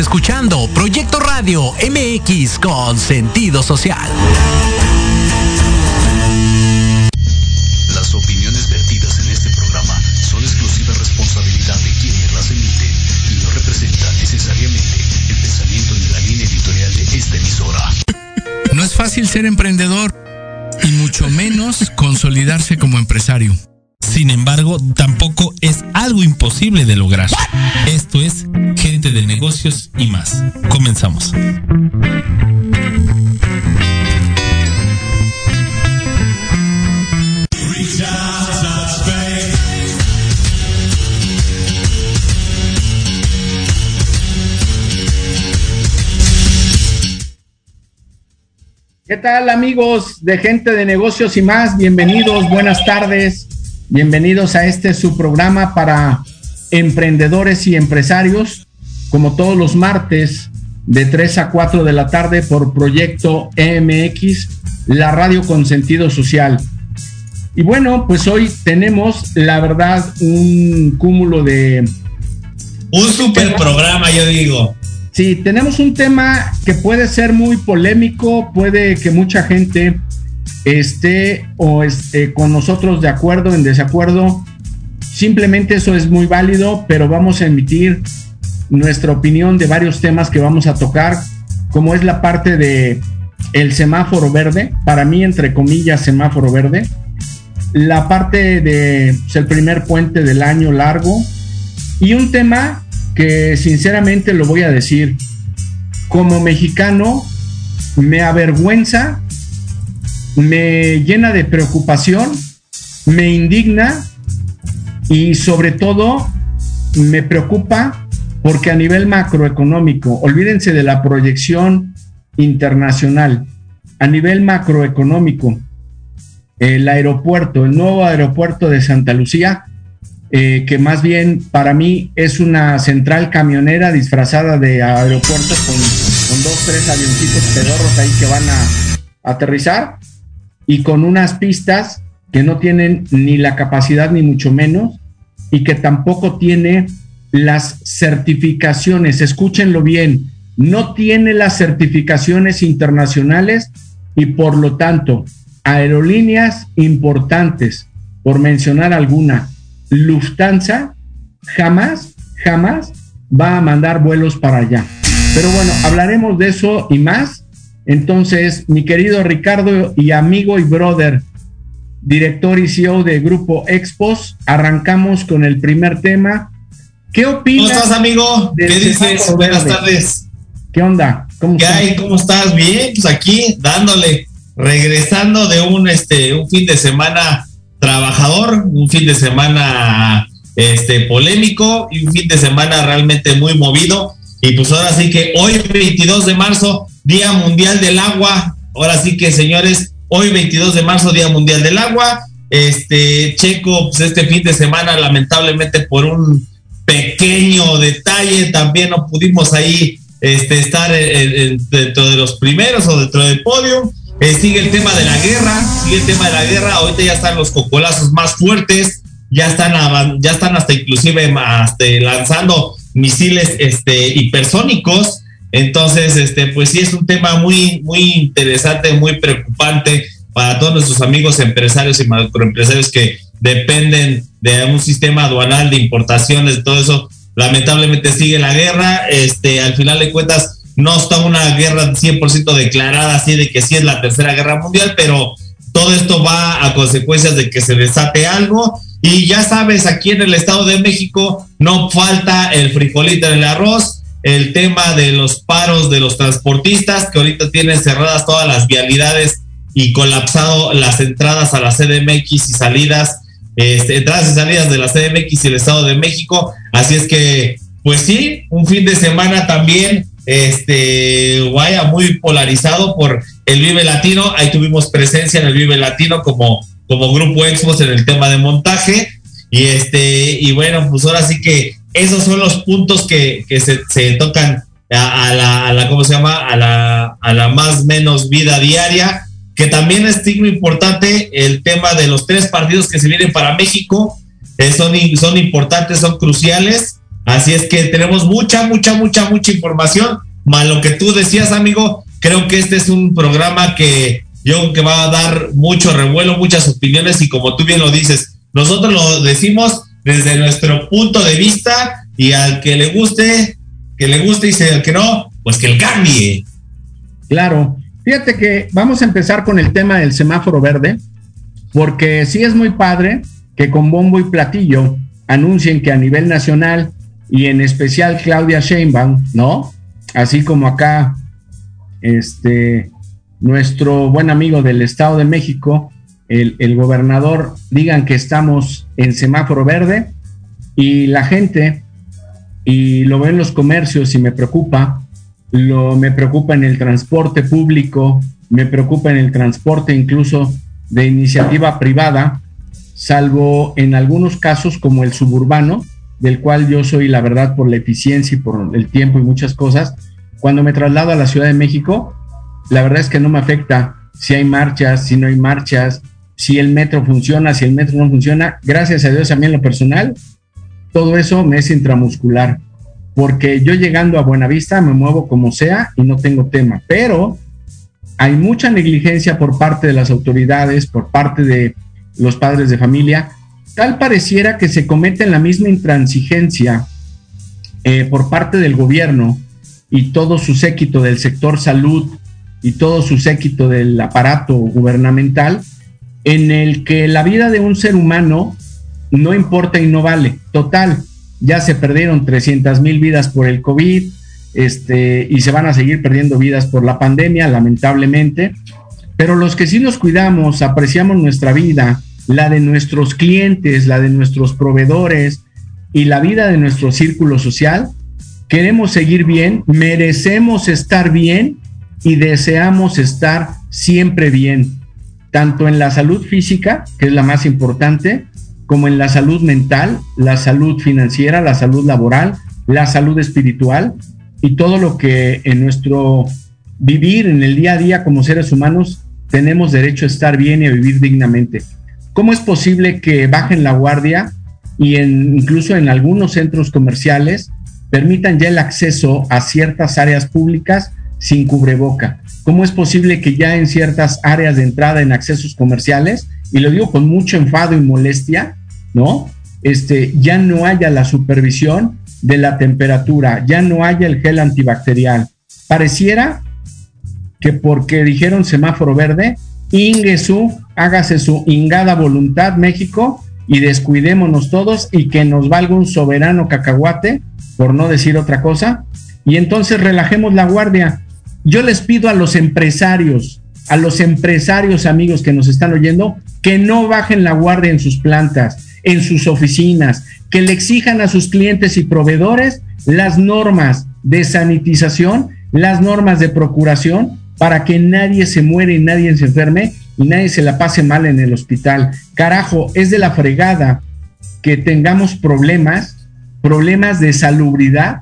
escuchando Proyecto Radio MX con sentido social. Las opiniones vertidas en este programa son exclusiva responsabilidad de quienes las emiten y no representan necesariamente el pensamiento ni la línea editorial de esta emisora. No es fácil ser emprendedor y mucho menos consolidarse como empresario. Sin embargo, tampoco es algo imposible de lograr. Esto es Gente de Negocios y más. Comenzamos. ¿Qué tal amigos de gente de negocios y más? Bienvenidos, buenas tardes, bienvenidos a este su programa para emprendedores y empresarios, como todos los martes de 3 a 4 de la tarde por Proyecto EMX, la radio con sentido social. Y bueno, pues hoy tenemos, la verdad, un cúmulo de... Un super programa, yo digo. Sí, tenemos un tema que puede ser muy polémico, puede que mucha gente esté o esté con nosotros de acuerdo, en desacuerdo. Simplemente eso es muy válido, pero vamos a emitir nuestra opinión de varios temas que vamos a tocar, como es la parte de el semáforo verde, para mí entre comillas semáforo verde, la parte de el primer puente del año largo y un tema que sinceramente lo voy a decir, como mexicano me avergüenza, me llena de preocupación, me indigna y sobre todo me preocupa porque a nivel macroeconómico, olvídense de la proyección internacional, a nivel macroeconómico, el aeropuerto, el nuevo aeropuerto de Santa Lucía, eh, que más bien para mí es una central camionera disfrazada de aeropuerto con, con dos, tres avioncitos pedorros ahí que van a, aterrizar y con unas pistas que no tienen ni la capacidad ni mucho menos y que tampoco tiene las certificaciones, escúchenlo bien, no tiene las certificaciones internacionales y por lo tanto aerolíneas importantes, por mencionar alguna, Lufthansa jamás, jamás va a mandar vuelos para allá. Pero bueno, hablaremos de eso y más. Entonces, mi querido Ricardo y amigo y brother, director y CEO de Grupo Expos, arrancamos con el primer tema. ¿Qué opinas? ¿Cómo estás, amigo? ¿Qué dices? Buenas tardes. ¿Qué onda? ¿Cómo ¿Qué hay? ¿Cómo estás? Bien, pues aquí dándole, regresando de un este un fin de semana trabajador, un fin de semana este polémico y un fin de semana realmente muy movido. Y pues ahora sí que hoy 22 de marzo, Día Mundial del Agua. Ahora sí que señores, hoy 22 de marzo, Día Mundial del Agua. Este Checo, pues este fin de semana lamentablemente por un pequeño detalle también no pudimos ahí este, estar dentro de los primeros o dentro del podio. Eh, sigue el tema de la guerra, sigue el tema de la guerra. Ahorita ya están los cocolazos más fuertes, ya están, ya están hasta inclusive hasta lanzando misiles este, hipersónicos. Entonces, este, pues sí es un tema muy, muy interesante, muy preocupante para todos nuestros amigos empresarios y macroempresarios que dependen de un sistema aduanal de importaciones, todo eso. Lamentablemente sigue la guerra. Este, al final de cuentas, no está una guerra 100% declarada así de que sí es la tercera guerra mundial, pero todo esto va a consecuencias de que se desate algo. Y ya sabes, aquí en el Estado de México no falta el frijolito en el arroz, el tema de los paros de los transportistas, que ahorita tienen cerradas todas las vialidades y colapsado las entradas a la CDMX y salidas, este, entradas y salidas de la CDMX y el Estado de México. Así es que, pues sí, un fin de semana también este, vaya muy polarizado por el Vive Latino. Ahí tuvimos presencia en el Vive Latino como, como grupo Expos en el tema de montaje. Y este, y bueno, pues ahora sí que esos son los puntos que, que se, se, tocan a, la, a, la, ¿cómo se llama? A la, a la más menos vida diaria. Que también es muy importante el tema de los tres partidos que se vienen para México. Eh, son, son importantes, son cruciales Así es que tenemos mucha, mucha, mucha, mucha información. Más lo que tú decías, amigo, creo que este es un programa que yo creo que va a dar mucho revuelo, muchas opiniones y como tú bien lo dices, nosotros lo decimos desde nuestro punto de vista y al que le guste, que le guste y al que no, pues que el cambie. Claro. Fíjate que vamos a empezar con el tema del semáforo verde, porque sí es muy padre que con bombo y platillo anuncien que a nivel nacional y en especial Claudia Sheinbaum, ¿no? Así como acá, este, nuestro buen amigo del Estado de México, el, gobernador, digan que estamos en semáforo verde y la gente, y lo veo en los comercios y me preocupa, lo, me preocupa en el transporte público, me preocupa en el transporte incluso de iniciativa privada, salvo en algunos casos como el suburbano, del cual yo soy la verdad por la eficiencia y por el tiempo y muchas cosas. Cuando me traslado a la Ciudad de México, la verdad es que no me afecta si hay marchas, si no hay marchas, si el metro funciona, si el metro no funciona. Gracias a Dios a mí en lo personal, todo eso me es intramuscular porque yo llegando a Buenavista me muevo como sea y no tengo tema, pero hay mucha negligencia por parte de las autoridades, por parte de los padres de familia, tal pareciera que se comete la misma intransigencia eh, por parte del gobierno y todo su séquito del sector salud y todo su séquito del aparato gubernamental, en el que la vida de un ser humano no importa y no vale. Total, ya se perdieron 300 mil vidas por el COVID, este, y se van a seguir perdiendo vidas por la pandemia, lamentablemente. Pero los que sí nos cuidamos, apreciamos nuestra vida, la de nuestros clientes, la de nuestros proveedores y la vida de nuestro círculo social, queremos seguir bien, merecemos estar bien y deseamos estar siempre bien, tanto en la salud física, que es la más importante, como en la salud mental, la salud financiera, la salud laboral, la salud espiritual y todo lo que en nuestro vivir en el día a día como seres humanos tenemos derecho a estar bien y a vivir dignamente. ¿Cómo es posible que bajen la guardia y en, incluso en algunos centros comerciales permitan ya el acceso a ciertas áreas públicas sin cubreboca? ¿Cómo es posible que ya en ciertas áreas de entrada en accesos comerciales, y lo digo con mucho enfado y molestia, ¿no? Este, ya no haya la supervisión de la temperatura, ya no haya el gel antibacterial. Pareciera que porque dijeron semáforo verde, ingue su, hágase su ingada voluntad México y descuidémonos todos y que nos valga un soberano cacahuate, por no decir otra cosa, y entonces relajemos la guardia. Yo les pido a los empresarios, a los empresarios amigos que nos están oyendo, que no bajen la guardia en sus plantas, en sus oficinas, que le exijan a sus clientes y proveedores las normas de sanitización, las normas de procuración, para que nadie se muere y nadie se enferme y nadie se la pase mal en el hospital. Carajo, es de la fregada que tengamos problemas, problemas de salubridad,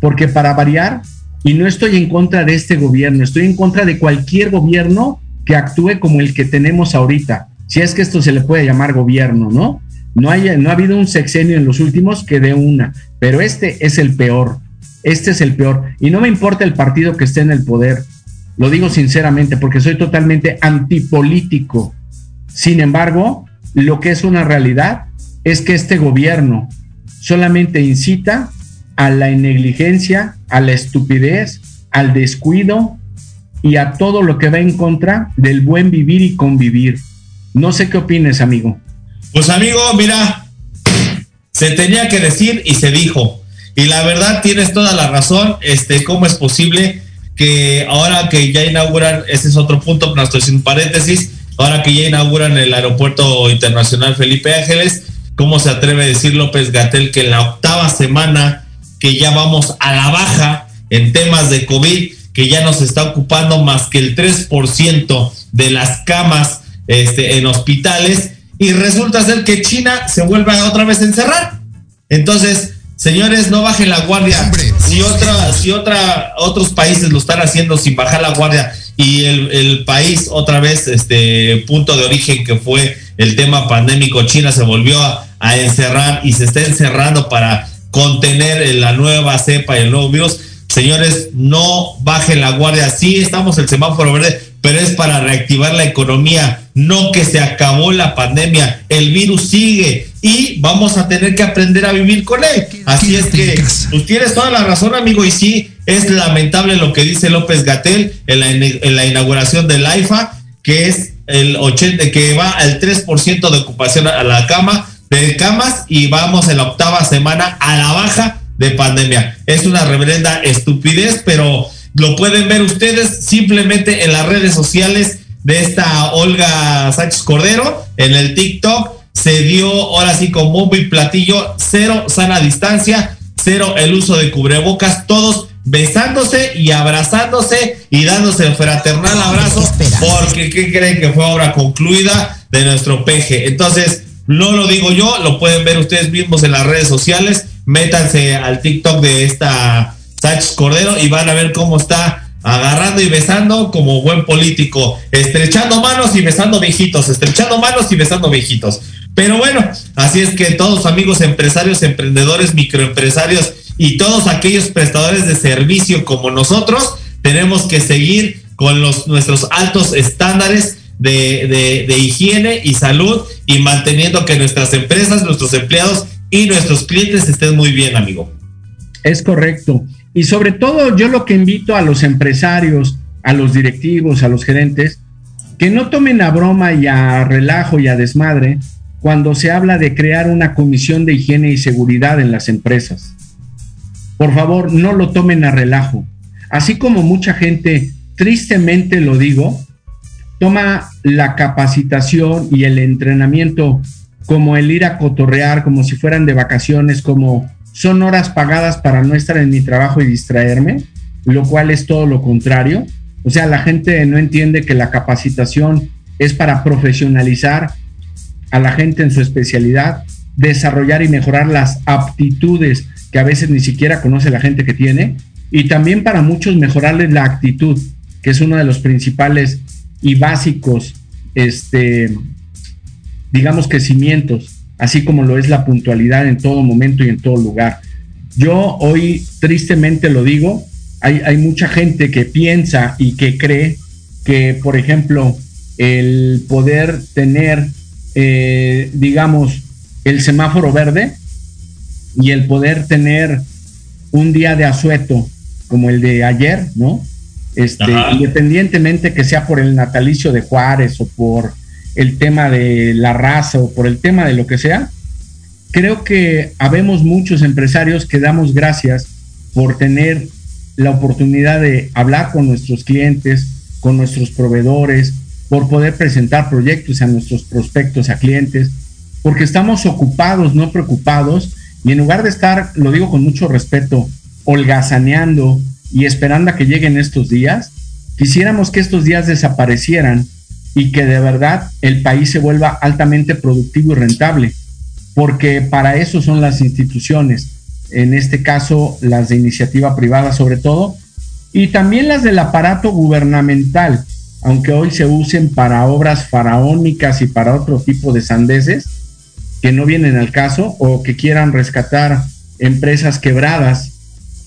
porque para variar, y no estoy en contra de este gobierno, estoy en contra de cualquier gobierno que actúe como el que tenemos ahorita, si es que esto se le puede llamar gobierno, ¿no? No, no ha habido un sexenio en los últimos que dé una, pero este es el peor. Este es el peor. Y no me importa el partido que esté en el poder. Lo digo sinceramente porque soy totalmente antipolítico. Sin embargo, lo que es una realidad es que este gobierno solamente incita a la negligencia, a la estupidez, al descuido y a todo lo que va en contra del buen vivir y convivir. No sé qué opines, amigo. Pues amigo, mira, se tenía que decir y se dijo. Y la verdad tienes toda la razón, este, ¿cómo es posible que ahora que ya inauguran, este es otro punto, pero estoy sin paréntesis, ahora que ya inauguran el aeropuerto internacional Felipe Ángeles, ¿cómo se atreve a decir López Gatel que en la octava semana que ya vamos a la baja en temas de COVID, que ya nos está ocupando más que el 3% de las camas este, en hospitales, y resulta ser que China se vuelve otra vez a encerrar. Entonces, señores, no bajen la guardia. si otra, si otra, otros países lo están haciendo sin bajar la guardia y el, país otra vez, este punto de origen que fue el tema pandémico, China se volvió a, encerrar y se está encerrando para contener la nueva cepa y el nuevo virus. Señores, no bajen la guardia. Sí, estamos en el semáforo verde, pero es para reactivar la economía, no que se acabó la pandemia. El virus sigue y vamos a tener que aprender a vivir con él. Así es que tú tienes toda la razón, amigo, y sí, es lamentable lo que dice López Gatel en la, en la inauguración del AIFA, que es el 80, que va al 3% de ocupación a la cama, de camas, y vamos en la octava semana a la baja de pandemia. Es una reverenda estupidez, pero lo pueden ver ustedes simplemente en las redes sociales de esta Olga Sánchez Cordero, en el TikTok. Se dio ahora sí con bombo y platillo, cero sana distancia, cero el uso de cubrebocas, todos besándose y abrazándose y dándose el fraternal abrazo, porque ¿qué creen que fue obra concluida de nuestro peje? Entonces, no lo digo yo, lo pueden ver ustedes mismos en las redes sociales, métanse al TikTok de esta Sánchez Cordero y van a ver cómo está agarrando y besando como buen político, estrechando manos y besando viejitos, estrechando manos y besando viejitos. Pero bueno, así es que todos amigos empresarios, emprendedores, microempresarios y todos aquellos prestadores de servicio como nosotros, tenemos que seguir con los, nuestros altos estándares de, de, higiene y salud y manteniendo que nuestras empresas, nuestros empleados y nuestros clientes estén muy bien, amigo. Es correcto. Y sobre todo yo lo que invito a los empresarios, a los directivos, a los gerentes, que no tomen a broma y a relajo y a desmadre cuando se habla de crear una comisión de higiene y seguridad en las empresas. Por favor, no lo tomen a relajo. Así como mucha gente, tristemente lo digo, toma la capacitación y el entrenamiento como el ir a cotorrear, como si fueran de vacaciones, como son horas pagadas para no estar en mi trabajo y distraerme, lo cual es todo lo contrario. O sea, la gente no entiende que la capacitación es para profesionalizar a la gente en su especialidad, desarrollar y mejorar las aptitudes que a veces ni siquiera conoce la gente que tiene, y también para muchos mejorarles la actitud, que es uno de los principales y básicos, este, digamos que cimientos, así como lo es la puntualidad en todo momento y en todo lugar. Yo hoy tristemente lo digo, hay, mucha gente que piensa y que cree que, por ejemplo, el poder tener, eh, digamos, el semáforo verde y el poder tener un día de asueto como el de ayer, ¿no? Este, independientemente que sea por el natalicio de Juárez o por el tema de la raza o por el tema de lo que sea, creo que habemos muchos empresarios que damos gracias por tener la oportunidad de hablar con nuestros clientes, con nuestros proveedores, por poder presentar proyectos a nuestros prospectos, a clientes, porque estamos ocupados, no preocupados, y en lugar de estar, lo digo con mucho respeto, holgazaneando y esperando a que lleguen estos días, quisiéramos que estos días desaparecieran y que de verdad el país se vuelva altamente productivo y rentable, porque para eso son las instituciones, en este caso las de iniciativa privada sobre todo, y también las del aparato gubernamental, aunque hoy se usen para obras faraónicas y para otro tipo de sandeces, que no vienen al caso o que quieran rescatar empresas quebradas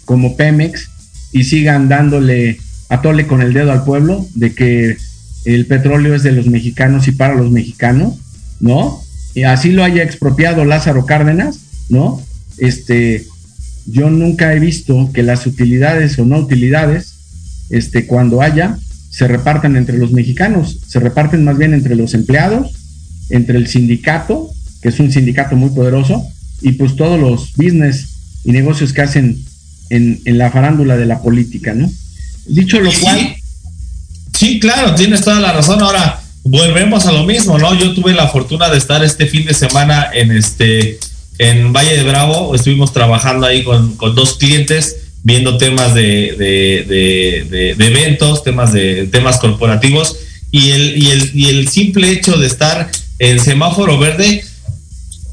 como Pemex y sigan dándole a tole con el dedo al pueblo de que el petróleo es de los mexicanos y para los mexicanos, ¿no? Y así lo haya expropiado Lázaro Cárdenas, ¿no? Este, yo nunca he visto que las utilidades o no utilidades, este, cuando haya, se repartan entre los mexicanos, se reparten más bien entre los empleados, entre el sindicato que es un sindicato muy poderoso, y pues todos los business y negocios que hacen en, la farándula de la política, ¿no? Dicho lo cual... Sí, claro, tienes toda la razón. Ahora, volvemos a lo mismo, ¿no? Yo tuve la fortuna de estar este fin de semana en este en Valle de Bravo, estuvimos trabajando ahí con, dos clientes, viendo temas de, de, eventos, temas de temas corporativos, y el, y el, y el simple hecho de estar en semáforo verde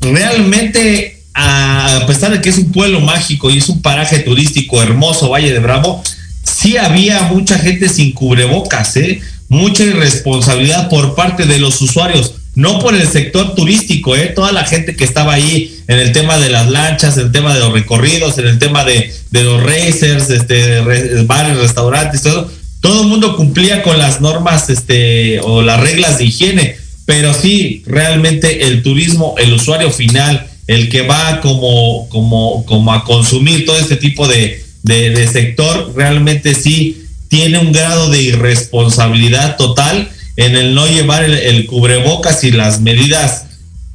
realmente, a pesar de que es un pueblo mágico y es un paraje turístico hermoso, Valle de Bravo, sí había mucha gente sin cubrebocas, ¿eh? mucha irresponsabilidad por parte de los usuarios, no por el sector turístico, ¿eh? toda la gente que estaba ahí en el tema de las lanchas, en el tema de los recorridos, en el tema de, los racers, este, bares, restaurantes, todo, todo el mundo cumplía con las normas este, o las reglas de higiene, pero sí, realmente el turismo, el usuario final, el que va como, como, como a consumir todo este tipo de, de, sector, realmente sí tiene un grado de irresponsabilidad total en el no llevar el, cubrebocas y las medidas,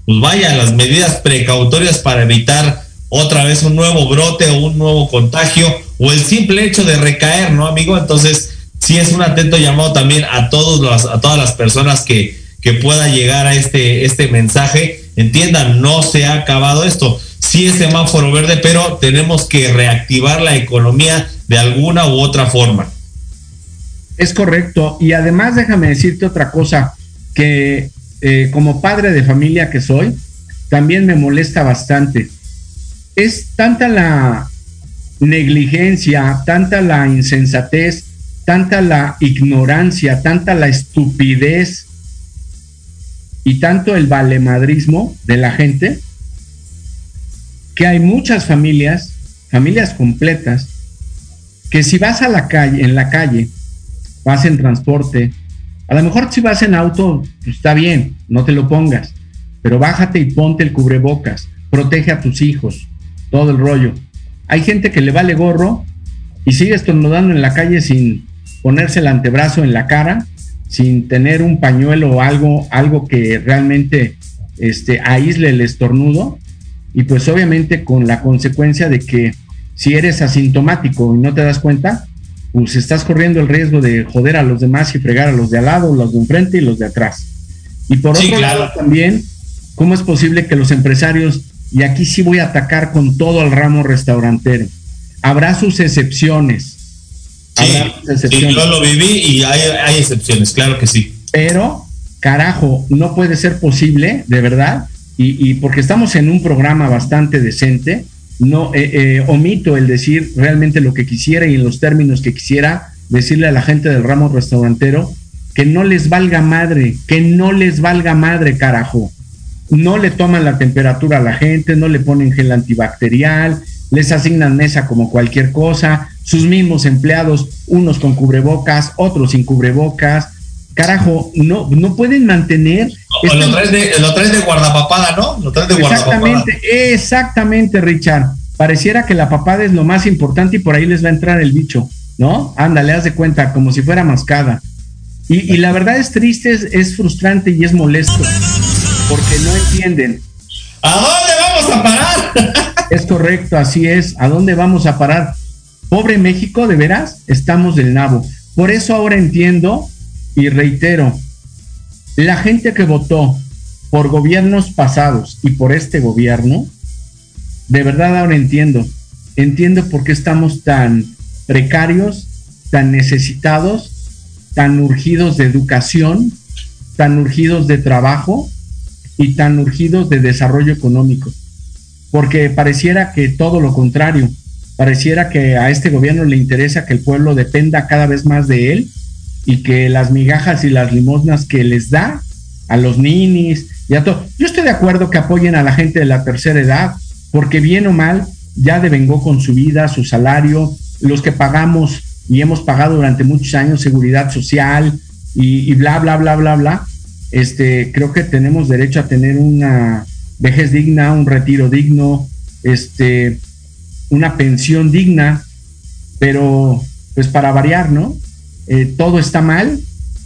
pues vaya, las medidas precautorias para evitar otra vez un nuevo brote o un nuevo contagio o el simple hecho de recaer, ¿no, amigo? Entonces, sí es un atento llamado también a todos a todas las personas que, que pueda llegar a este, este mensaje Entiendan, no se ha acabado esto. Sí es semáforo verde, pero tenemos que reactivar la economía de alguna u otra forma. Es correcto. Y además déjame decirte otra cosa, que eh, como padre de familia que soy, también me molesta bastante. Es tanta la negligencia, tanta la insensatez, tanta la ignorancia, tanta la estupidez y tanto el valemadrismo de la gente que hay muchas familias, familias completas, que si vas a la calle, en la calle, vas en transporte, a lo mejor si vas en auto, pues está bien, no te lo pongas, pero bájate y ponte el cubrebocas, protege a tus hijos, todo el rollo. Hay gente que le vale gorro y sigue estornudando en la calle sin ponerse el antebrazo en la cara sin tener un pañuelo o algo, algo que realmente este, aísle el estornudo y pues obviamente con la consecuencia de que si eres asintomático y no te das cuenta, pues estás corriendo el riesgo de joder a los demás y fregar a los de al lado, los de enfrente y los de atrás. Y por otro lado también, ¿cómo es posible que los empresarios, y aquí sí voy a atacar con todo al ramo restaurantero, habrá sus excepciones, Sí, yo lo viví y hay, excepciones, claro que sí. Pero, carajo, no puede ser posible, de verdad, y, porque estamos en un programa bastante decente, no eh, eh, omito el decir realmente lo que quisiera y en los términos que quisiera decirle a la gente del ramo restaurantero que no les valga madre, que no les valga madre, carajo. No le toman la temperatura a la gente, no le ponen gel antibacterial, les asignan mesa como cualquier cosa, sus mismos empleados, unos con cubrebocas, otros sin cubrebocas. Carajo, no, no pueden mantener. Lo, traes de, lo traes de guardapapada, ¿no? Lo traes de exactamente, exactamente, Richard. Pareciera que la papada es lo más importante y por ahí les va a entrar el bicho, ¿no? Ándale, haz de cuenta, como si fuera mascada. Y, la verdad es triste, es, es frustrante y es molesto, porque no entienden. ¿A dónde vamos a parar? Es correcto, así es. ¿A dónde vamos a parar? Pobre México, de veras, estamos del nabo. Por eso ahora entiendo y reitero, la gente que votó por gobiernos pasados y por este gobierno, de verdad ahora entiendo. Entiendo por qué estamos tan precarios, tan necesitados, tan urgidos de educación, tan urgidos de trabajo y tan urgidos de desarrollo económico porque pareciera que todo lo contrario, pareciera que a este gobierno le interesa que el pueblo dependa cada vez más de él y que las migajas y las limosnas que les da a los ninis y a todo. Yo estoy de acuerdo que apoyen a la gente de la tercera edad, porque bien o mal ya devengó con su vida, su salario, los que pagamos y hemos pagado durante muchos años seguridad social y, y bla, bla, bla, bla, bla. Este, creo que tenemos derecho a tener una vejez digna, un retiro digno, este, una pensión digna, pero pues para variar, ¿no? Eh, todo está mal,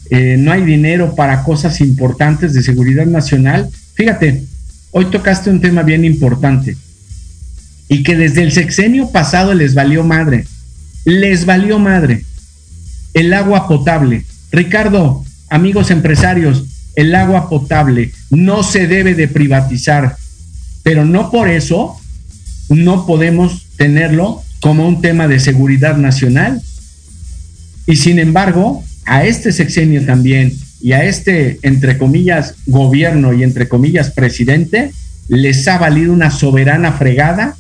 eh, no hay dinero para cosas importantes de seguridad nacional. Fíjate, hoy tocaste un tema bien importante y que desde el sexenio pasado les valió madre, les valió madre el agua potable. Ricardo, amigos empresarios, el agua potable no se debe de privatizar, pero no por eso no podemos tenerlo como un tema de seguridad nacional. Y sin embargo, a este sexenio también y a este, entre comillas, gobierno y entre comillas, presidente, les ha valido una soberana fregada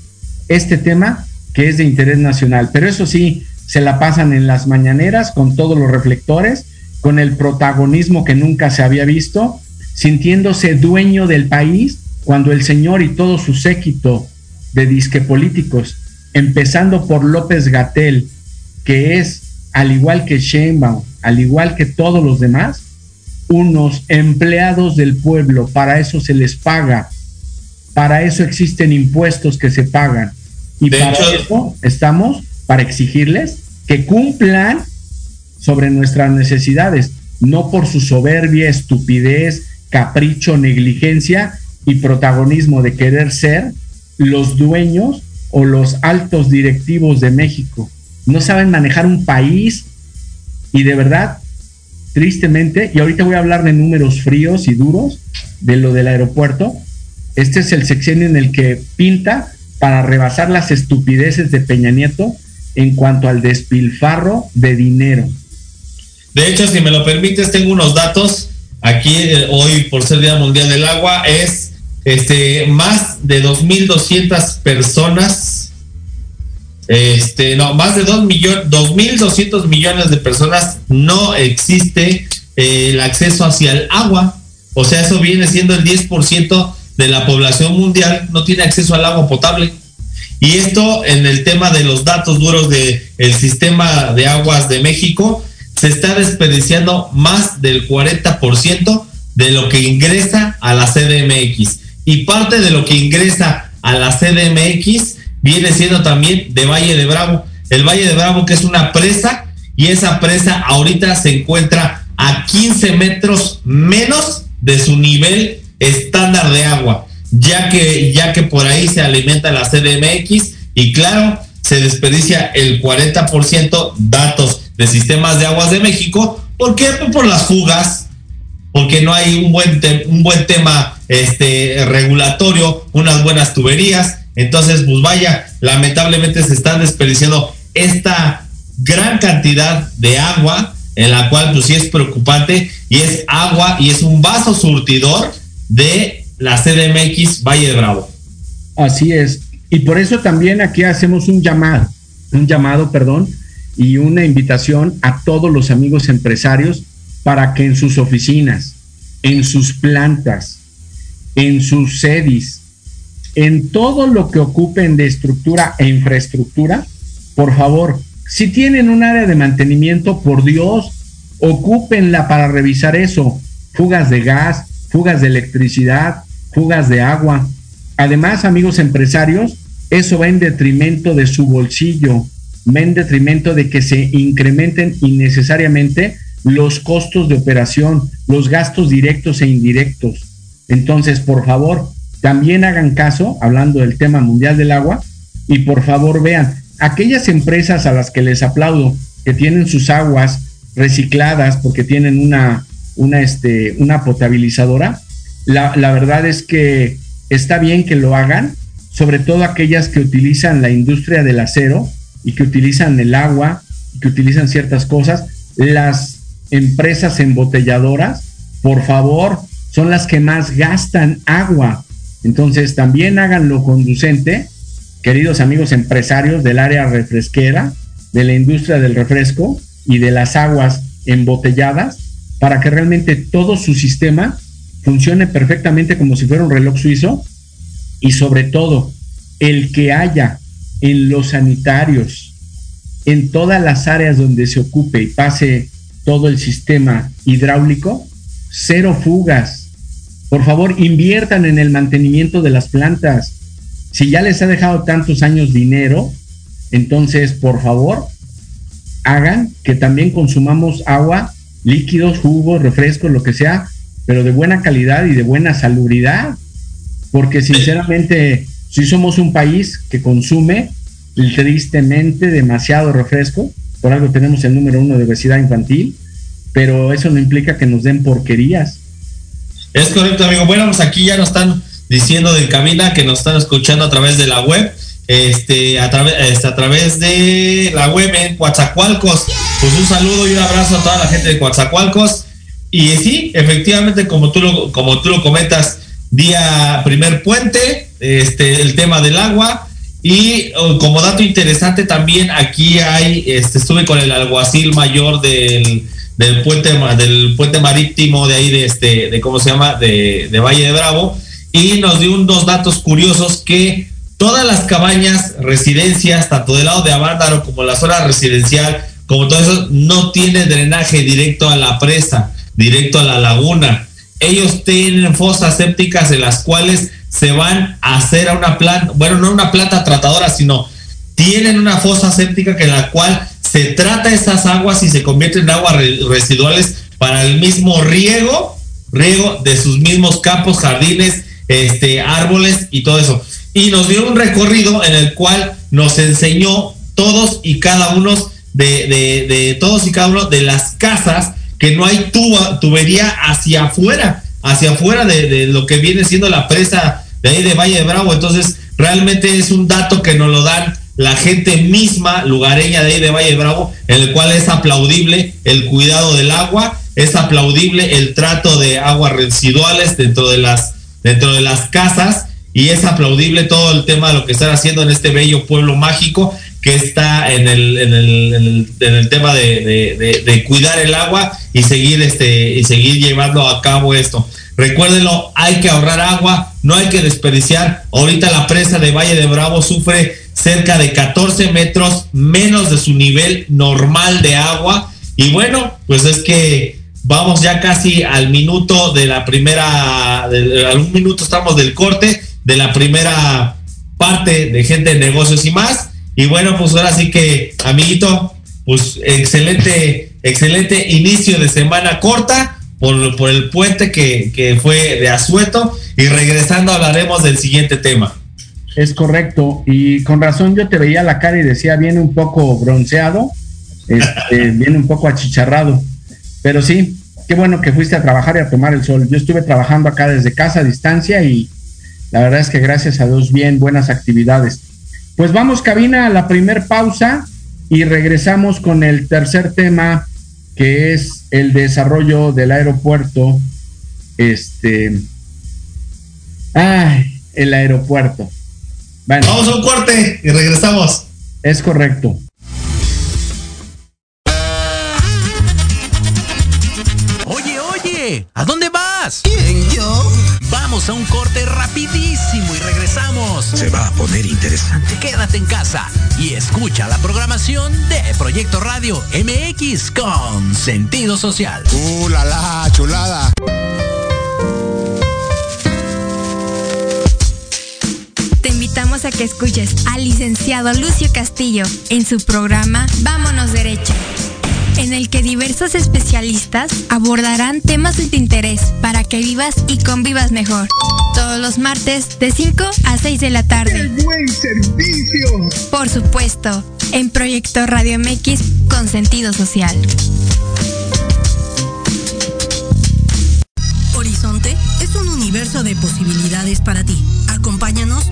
este tema que es de interés nacional. Pero eso sí, se la pasan en las mañaneras con todos los reflectores con el protagonismo que nunca se había visto, sintiéndose dueño del país cuando el señor y todo su séquito de disque políticos, empezando por López Gatel, que es, al igual que Sheinbaum, al igual que todos los demás, unos empleados del pueblo, para eso se les paga, para eso existen impuestos que se pagan. Y para eso estamos para exigirles que cumplan sobre nuestras necesidades, no por su soberbia, estupidez, capricho, negligencia y protagonismo de querer ser los dueños o los altos directivos de México. No saben manejar un país y de verdad, tristemente, y ahorita voy a hablar de números fríos y duros de lo del aeropuerto, este es el sexenio en el que pinta para rebasar las estupideces de Peña Nieto en cuanto al despilfarro de dinero. De hecho, si me lo permites, tengo unos datos aquí eh, hoy por ser Día Mundial del Agua. Es este más de 2.200 personas, este, no, más de 2 millones, 2.200 millones de personas no existe eh, el acceso hacia el agua. O sea, eso viene siendo el 10% de la población mundial no tiene acceso al agua potable. Y esto en el tema de los datos duros del el sistema de aguas de México, se está desperdiciando más del 40% de lo que ingresa a la CDMX. Y parte de lo que ingresa a la CDMX viene siendo también de Valle de Bravo. El Valle de Bravo que es una presa y esa presa ahorita se encuentra a 15 metros menos de su nivel estándar de agua ya que, ya que por ahí se alimenta la CDMX y claro, se desperdicia el 40% datos de sistemas de aguas de México. ¿Por qué? Pues por las fugas, porque no hay un buen, un buen tema este, regulatorio, unas buenas tuberías. Entonces, pues vaya, lamentablemente se está desperdiciando esta gran cantidad de agua, en la cual pues sí es preocupante, y es agua y es un vaso surtidor de la CDMX Valle de Bravo. Así es. Y por eso también aquí hacemos un llamado, un llamado, perdón, y una invitación a todos los amigos empresarios para que en sus oficinas, en sus plantas, en sus sedis, en todo lo que ocupen de estructura e infraestructura, por favor, si tienen un área de mantenimiento, por Dios, ocúpenla para revisar eso. Fugas de gas, fugas de electricidad, fugas de agua. Además, amigos empresarios, eso va en detrimento de su bolsillo, va en detrimento de que se incrementen innecesariamente los costos de operación, los gastos directos e indirectos. Entonces, por favor, también hagan caso, hablando del tema mundial del agua, y por favor vean, aquellas empresas a las que les aplaudo, que tienen sus aguas recicladas porque tienen una, una, este, una potabilizadora, la, verdad es que está bien que lo hagan, sobre todo aquellas que utilizan la industria del acero y que utilizan el agua, y que utilizan ciertas cosas. Las empresas embotelladoras, por favor, son las que más gastan agua. Entonces, también háganlo conducente, queridos amigos empresarios del área refresquera, de la industria del refresco y de las aguas embotelladas, para que realmente todo su sistema funcione perfectamente como si fuera un reloj suizo y sobre todo el que haya en los sanitarios, en todas las áreas donde se ocupe y pase todo el sistema hidráulico, cero fugas. Por favor, inviertan en el mantenimiento de las plantas. Si ya les ha dejado tantos años dinero, entonces, por favor, hagan que también consumamos agua, líquidos, jugos, refrescos, lo que sea, pero de buena calidad y de buena salubridad, porque sinceramente si somos un país que consume tristemente demasiado refresco, por algo tenemos el número uno de obesidad infantil, pero eso no implica que nos den porquerías. Es correcto, amigo. Bueno, pues aquí ya nos están diciendo de cabina que nos están escuchando a través de la web, este, a, través este, a través de la web en Coatzacoalcos. Pues un saludo y un abrazo a toda la gente de Coatzacoalcos. Y sí, efectivamente, como tú lo, como tú lo comentas, día primer puente, este, el tema del agua. Y oh, como dato interesante también, aquí hay, este, estuve con el alguacil mayor del, del puente, del puente marítimo de ahí, de este, de cómo se llama, de, Valle de Bravo. y nos dio unos datos curiosos que todas las cabañas, residencias, tanto del lado de Avándaro como la zona residencial, como todo eso, no tiene drenaje directo a la presa, directo a la laguna. Ellos tienen fosas sépticas en las cuales se van a hacer a una planta, bueno, no una planta tratadora, sino tienen una fosa séptica que en la cual se trata esas aguas y se convierten en aguas residuales para el mismo riego, riego de sus mismos campos, jardines, este, árboles y todo eso. Y nos dio un recorrido en el cual nos enseñó todos y cada uno de, de, todos y cada uno de las casas que no hay tuba, tubería hacia afuera, hacia afuera de, de, lo que viene siendo la presa de ahí de Valle de Bravo. Entonces, realmente es un dato que nos lo dan la gente misma lugareña de ahí de Valle Bravo, en el cual es aplaudible el cuidado del agua, es aplaudible el trato de aguas residuales dentro de las, dentro de las casas y es aplaudible todo el tema de lo que están haciendo en este bello pueblo mágico que está en el, en el, en el, tema de, de, cuidar el agua y seguir este y seguir llevando a cabo esto. Recuérdenlo, hay que ahorrar agua, no hay que desperdiciar. Ahorita la presa de Valle de Bravo sufre cerca de 14 metros menos de su nivel normal de agua. Y bueno, pues es que vamos ya casi al minuto de la primera, a un minuto estamos del corte de la primera parte de gente de negocios y más. Y bueno, pues ahora sí que, amiguito, pues excelente, excelente inicio de semana corta por, por el puente que, que fue de Azueto. Y regresando hablaremos del siguiente tema. Es correcto. Y con razón yo te veía la cara y decía, viene un poco bronceado, este, viene un poco achicharrado. Pero sí, qué bueno que fuiste a trabajar y a tomar el sol. Yo estuve trabajando acá desde casa a distancia y la verdad es que gracias a Dios, bien, buenas actividades. Pues vamos, cabina, a la primer pausa y regresamos con el tercer tema, que es el desarrollo del aeropuerto. Este. Ay, el aeropuerto. Vamos a un corte y regresamos. Es correcto. Oye, oye, ¿a dónde vas? ¿Quién, yo? Vamos a un corte rapidísimo y regresamos. Se va a poner interesante. Quédate en casa y escucha la programación de Proyecto Radio MX con sentido social. ¡Uh, la, la chulada! Invitamos a que escuches al licenciado Lucio Castillo en su programa Vámonos Derecho en el que diversos especialistas abordarán temas de tu interés para que vivas y convivas mejor. Todos los martes de 5 a 6 de la tarde. ¡Qué buen servicio! Por supuesto, en Proyecto Radio MX con sentido social. Horizonte es un universo de posibilidades para ti. Acompáñanos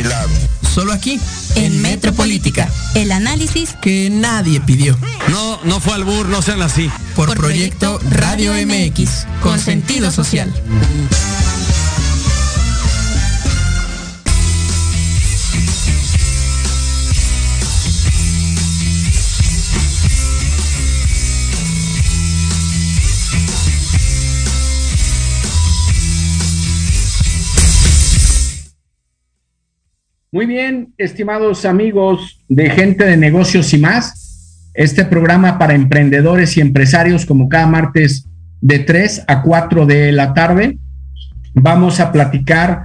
Solo aquí, En Metropolítica, el análisis que nadie pidió. No, no fue albur, no sean así. Por, Por Proyecto Proyecto Radio Radio MX, con sentido social. Muy bien, estimados amigos de gente de negocios y más, este programa para emprendedores y empresarios como cada martes de 3 a 4 de la tarde. Vamos a platicar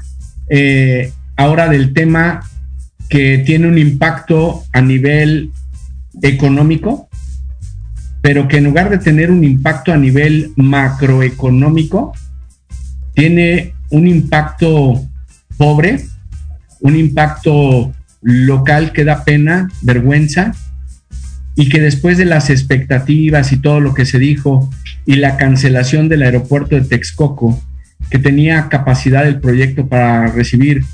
eh, ahora del tema que tiene un impacto a nivel económico, pero que en lugar de tener un impacto a nivel macroeconómico, tiene un impacto pobre, un impacto local que da pena, vergüenza, y que después de las expectativas y todo lo que se dijo y la cancelación del aeropuerto de Texcoco, que tenía capacidad el proyecto para recibir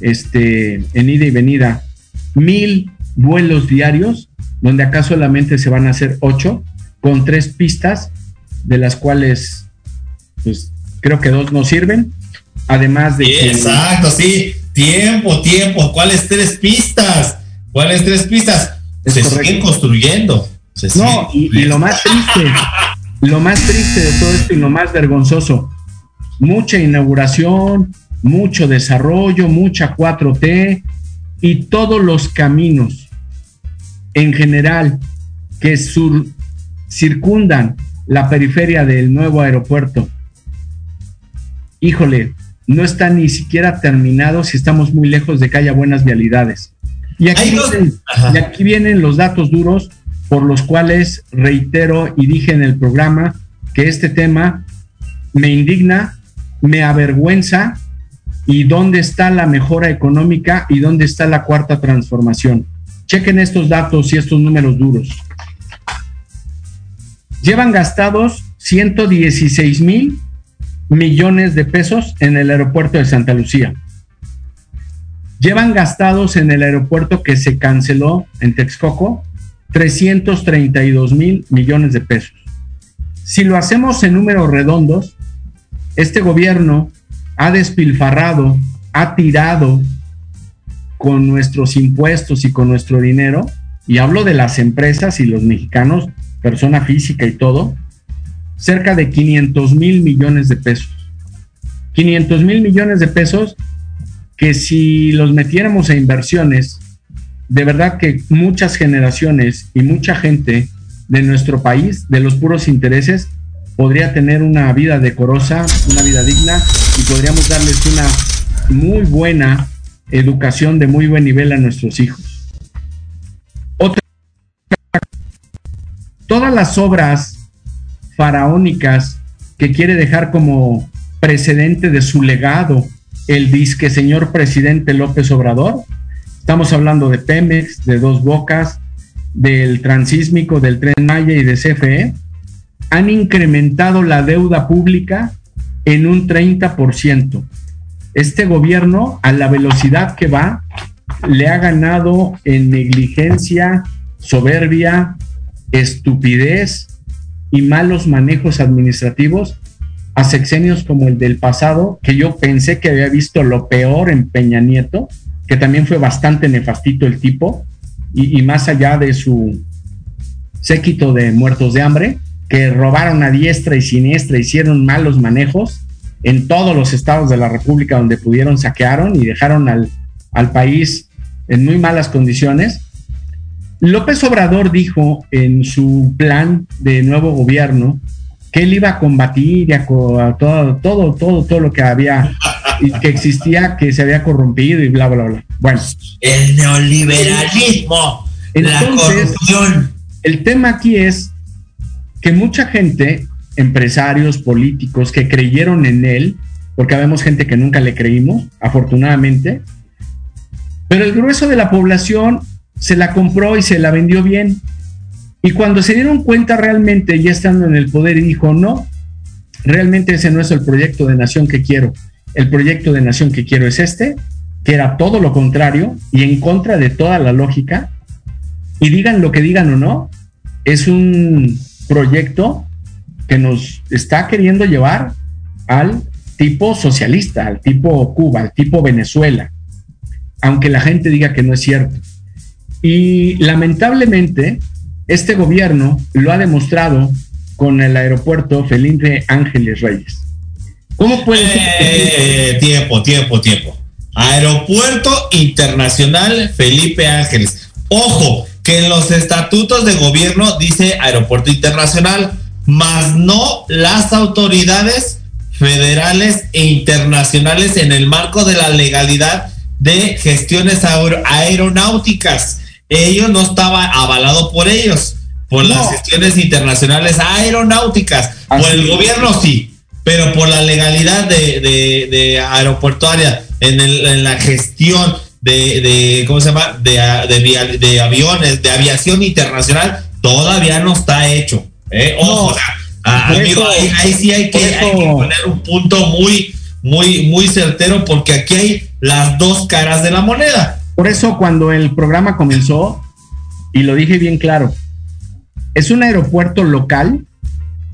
este, en ida y venida mil vuelos diarios, donde acá solamente se van a hacer ocho, con tres pistas, de las cuales pues creo que dos no sirven, además de que... Exacto, sí, tiempo, tiempo, ¿cuáles tres pistas? ¿Cuáles tres pistas? Se siguen construyendo. Se No, siguen y, y lo más triste, lo más triste de todo esto y lo más vergonzoso, mucha inauguración, mucho desarrollo, mucha 4T y todos los caminos en general que sur- circundan la periferia del nuevo aeropuerto. Híjole, no están ni siquiera terminados y estamos muy lejos de que haya buenas vialidades. Y aquí, vienen, y aquí vienen los datos duros por los cuales reitero y dije en el programa que este tema me indigna, me avergüenza y dónde está la mejora económica y dónde está la cuarta transformación. Chequen estos datos y estos números duros. Llevan gastados 116 mil millones de pesos en el aeropuerto de Santa Lucía. Llevan gastados en el aeropuerto que se canceló en Texcoco 332 mil millones de pesos. Si lo hacemos en números redondos, este gobierno ha despilfarrado, ha tirado con nuestros impuestos y con nuestro dinero, y hablo de las empresas y los mexicanos, persona física y todo, cerca de 500 mil millones de pesos. 500 mil millones de pesos que si los metiéramos a inversiones, de verdad que muchas generaciones y mucha gente de nuestro país, de los puros intereses, podría tener una vida decorosa, una vida digna y podríamos darles una muy buena educación de muy buen nivel a nuestros hijos. Otra, todas las obras faraónicas que quiere dejar como precedente de su legado el disque señor presidente López Obrador. Estamos hablando de Pemex, de Dos Bocas, del Transísmico, del Tren Maya y de CFE. Han incrementado la deuda pública en un 30%. Este gobierno, a la velocidad que va, le ha ganado en negligencia, soberbia, estupidez y malos manejos administrativos a sexenios como el del pasado, que yo pensé que había visto lo peor en Peña Nieto, que también fue bastante nefastito el tipo, y, y más allá de su séquito de muertos de hambre, que robaron a diestra y siniestra, hicieron malos manejos en todos los estados de la República donde pudieron, saquearon y dejaron al, al país en muy malas condiciones. López Obrador dijo en su plan de nuevo gobierno que él iba a combatir y a, todo, todo, todo, todo lo que había y que existía, que se había corrompido y bla, bla, bla. Bueno, El neoliberalismo, la Entonces- corrupción. el tema aquí es que mucha gente, empresarios, políticos, que creyeron en él, porque habemos gente que nunca le creímos, afortunadamente, pero el grueso de la población se la compró y se la vendió bien. Y cuando se dieron cuenta realmente, ya estando en el poder, y dijo, no, realmente ese no es el proyecto de nación que quiero. El proyecto de nación que quiero es este, que era todo lo contrario y en contra de toda la lógica. Y digan lo que digan o no, es un proyecto que nos está queriendo llevar al tipo socialista, al tipo Cuba, al tipo Venezuela, aunque la gente diga que no es cierto. Y lamentablemente, este gobierno lo ha demostrado con el aeropuerto Felipe Ángeles Reyes. ¿Cómo puede ser? Eh, tiempo, tiempo, tiempo. Aeropuerto Internacional Felipe Ángeles. Ojo, que en los estatutos de gobierno dice Aeropuerto Internacional, más no las autoridades federales e internacionales en el marco de la legalidad de gestiones aer- aeronáuticas. Ello no estaba avalado por ellos, por las gestiones internacionales aeronáuticas. por el gobierno sí, pero por la legalidad de, de- de aeroportuaria, en, el- en la gestión de, de, ¿cómo se llama? De, de, aviones, de aviación internacional, todavía no está hecho. ¿eh? Ojo, amigo, eso- ahí, ahí sí hay que, hay que poner un punto muy, muy, muy certero, porque aquí hay las dos caras de la moneda. Por eso cuando el programa comenzó, y lo dije bien claro, es un aeropuerto local,